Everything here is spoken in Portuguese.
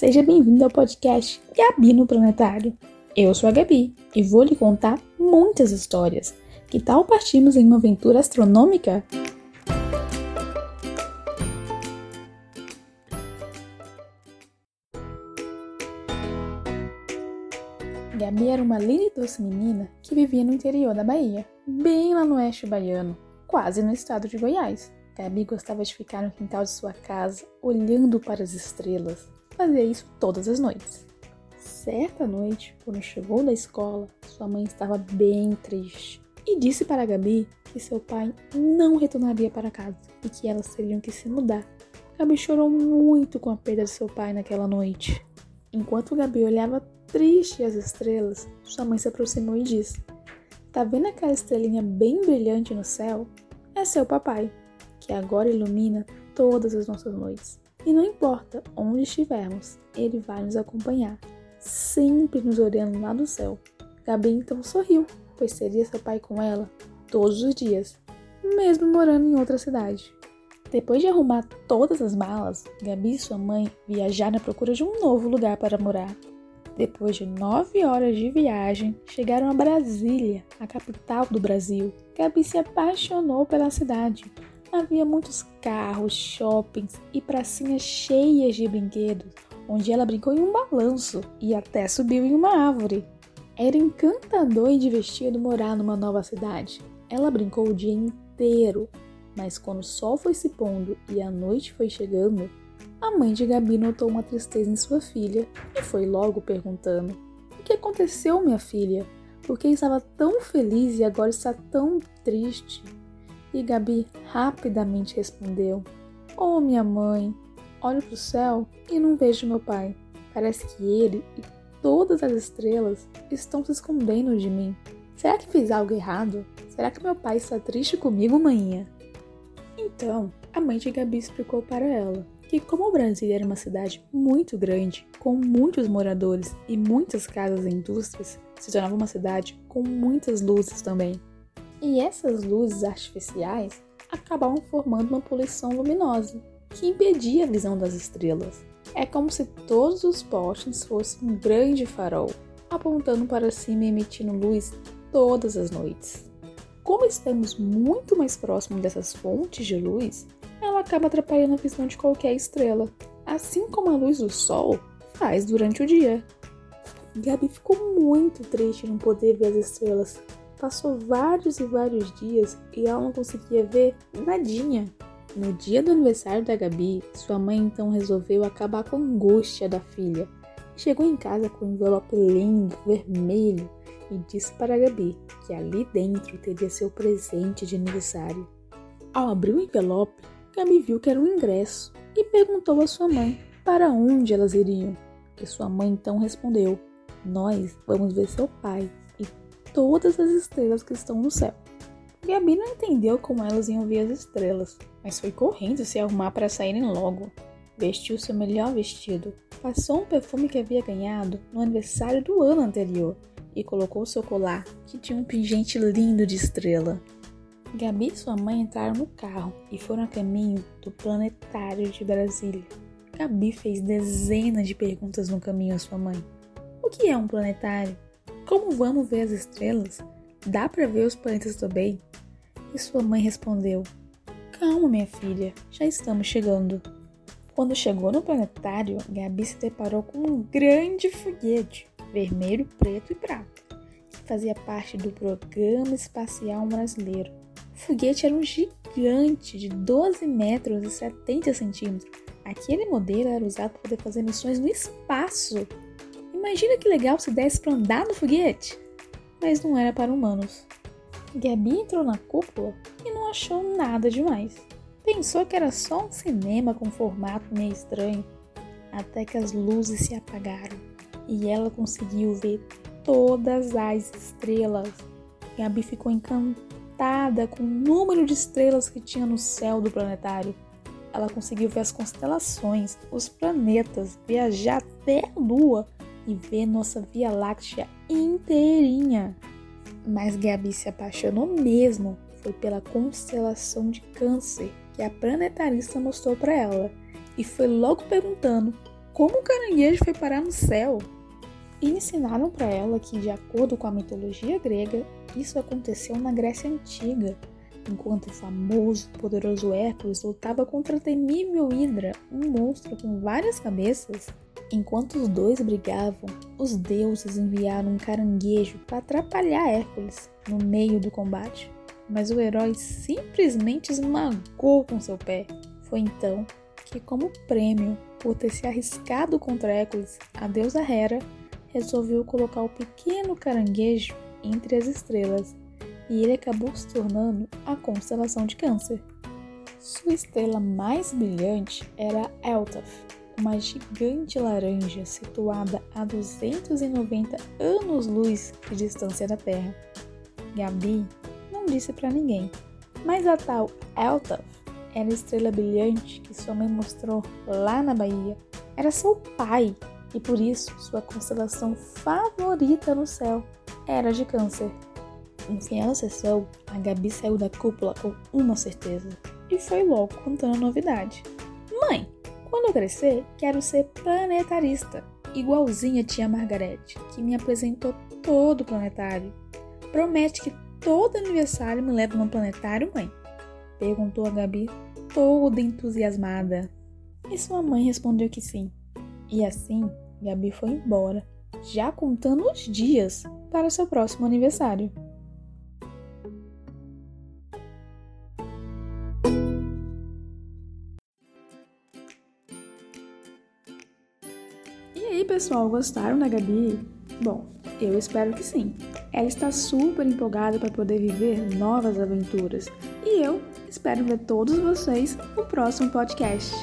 Seja bem-vindo ao podcast Gabi no Planetário. Eu sou a Gabi e vou lhe contar muitas histórias. Que tal partirmos em uma aventura astronômica? Gabi era uma linda e doce menina que vivia no interior da Bahia, bem lá no oeste baiano, quase no estado de Goiás. Gabi gostava de ficar no quintal de sua casa, olhando para as estrelas. Fazia isso todas as noites. Certa noite, quando chegou da escola, sua mãe estava bem triste e disse para Gabi que seu pai não retornaria para casa e que elas teriam que se mudar. Gabi chorou muito com a perda de seu pai naquela noite. Enquanto Gabi olhava triste as estrelas, sua mãe se aproximou e disse: Tá vendo aquela estrelinha bem brilhante no céu? É seu papai, que agora ilumina todas as nossas noites. E não importa onde estivermos, ele vai nos acompanhar, sempre nos olhando lá do céu. Gabi então sorriu, pois seria seu pai com ela todos os dias, mesmo morando em outra cidade. Depois de arrumar todas as malas, Gabi e sua mãe viajaram à procura de um novo lugar para morar. Depois de nove horas de viagem, chegaram a Brasília, a capital do Brasil. Gabi se apaixonou pela cidade. Havia muitos carros, shoppings e pracinhas cheias de brinquedos, onde ela brincou em um balanço e até subiu em uma árvore. Era encantador e divertido morar numa nova cidade. Ela brincou o dia inteiro, mas quando o sol foi se pondo e a noite foi chegando, a mãe de Gabi notou uma tristeza em sua filha e foi logo perguntando: O que aconteceu, minha filha? Por que estava tão feliz e agora está tão triste? E Gabi rapidamente respondeu: Oh, minha mãe, olho para o céu e não vejo meu pai. Parece que ele e todas as estrelas estão se escondendo de mim. Será que fiz algo errado? Será que meu pai está triste comigo, manhã? Então, a mãe de Gabi explicou para ela que, como o Brasil era uma cidade muito grande, com muitos moradores e muitas casas e indústrias, se tornava uma cidade com muitas luzes também. E essas luzes artificiais acabavam formando uma poluição luminosa que impedia a visão das estrelas. É como se todos os postes fossem um grande farol, apontando para cima e emitindo luz todas as noites. Como estamos muito mais próximos dessas fontes de luz, ela acaba atrapalhando a visão de qualquer estrela, assim como a luz do sol faz durante o dia. Gabi ficou muito triste não poder ver as estrelas. Passou vários e vários dias e ela não conseguia ver nadinha. No dia do aniversário da Gabi, sua mãe então resolveu acabar com a angústia da filha. Chegou em casa com um envelope lindo, vermelho, e disse para Gabi que ali dentro teria seu presente de aniversário. Ao abrir o envelope, Gabi viu que era um ingresso e perguntou à sua mãe para onde elas iriam. E sua mãe então respondeu: Nós vamos ver seu pai todas as estrelas que estão no céu. Gabi não entendeu como elas iam ver as estrelas, mas foi correndo se arrumar para saírem logo. Vestiu seu melhor vestido, passou um perfume que havia ganhado no aniversário do ano anterior e colocou seu colar, que tinha um pingente lindo de estrela. Gabi e sua mãe entraram no carro e foram a caminho do planetário de Brasília. Gabi fez dezenas de perguntas no caminho à sua mãe. O que é um planetário? Como vamos ver as estrelas? Dá para ver os planetas também? E sua mãe respondeu: Calma, minha filha, já estamos chegando. Quando chegou no planetário, Gabi se deparou com um grande foguete, vermelho, preto e prata, que fazia parte do Programa Espacial Brasileiro foguete era um gigante de 12 metros e 70 centímetros. Aquele modelo era usado para poder fazer missões no espaço. Imagina que legal se desse para andar no foguete! Mas não era para humanos. Gabi entrou na cúpula e não achou nada demais. Pensou que era só um cinema com formato meio estranho, até que as luzes se apagaram e ela conseguiu ver todas as estrelas. Gabi ficou encantada com o número de estrelas que tinha no céu do planetário. Ela conseguiu ver as constelações, os planetas, viajar até a Lua e ver nossa Via Láctea inteirinha. Mas Gabi se apaixonou mesmo foi pela constelação de Câncer que a planetarista mostrou para ela e foi logo perguntando como o caranguejo foi parar no céu? E ensinaram para ela que, de acordo com a mitologia grega, isso aconteceu na Grécia Antiga, enquanto o famoso poderoso Hércules lutava contra a temível Hidra, um monstro com várias cabeças. Enquanto os dois brigavam, os deuses enviaram um caranguejo para atrapalhar Hércules no meio do combate, mas o herói simplesmente esmagou com seu pé. Foi então que, como prêmio por ter se arriscado contra Hércules, a deusa Hera resolveu colocar o pequeno caranguejo entre as estrelas e ele acabou se tornando a constelação de Câncer. Sua estrela mais brilhante era Eltaf, uma gigante laranja situada a 290 anos-luz de distância da Terra. Gabi não disse para ninguém, mas a tal Eltaf era a estrela brilhante que sua mãe mostrou lá na Bahia. Era seu pai e por isso sua constelação favorita no céu era de Câncer. No final da sessão, a Gabi saiu da cúpula com uma certeza e foi logo contando a novidade. Mãe, quando eu crescer, quero ser planetarista, igualzinha a tia Margarete, que me apresentou todo o planetário. Promete que todo aniversário me leva no planetário, mãe? Perguntou a Gabi, toda entusiasmada. E sua mãe respondeu que sim. E assim, Gabi foi embora, já contando os dias para seu próximo aniversário. Pessoal, gostaram da Gabi? Bom, eu espero que sim. Ela está super empolgada para poder viver novas aventuras. E eu espero ver todos vocês no próximo podcast.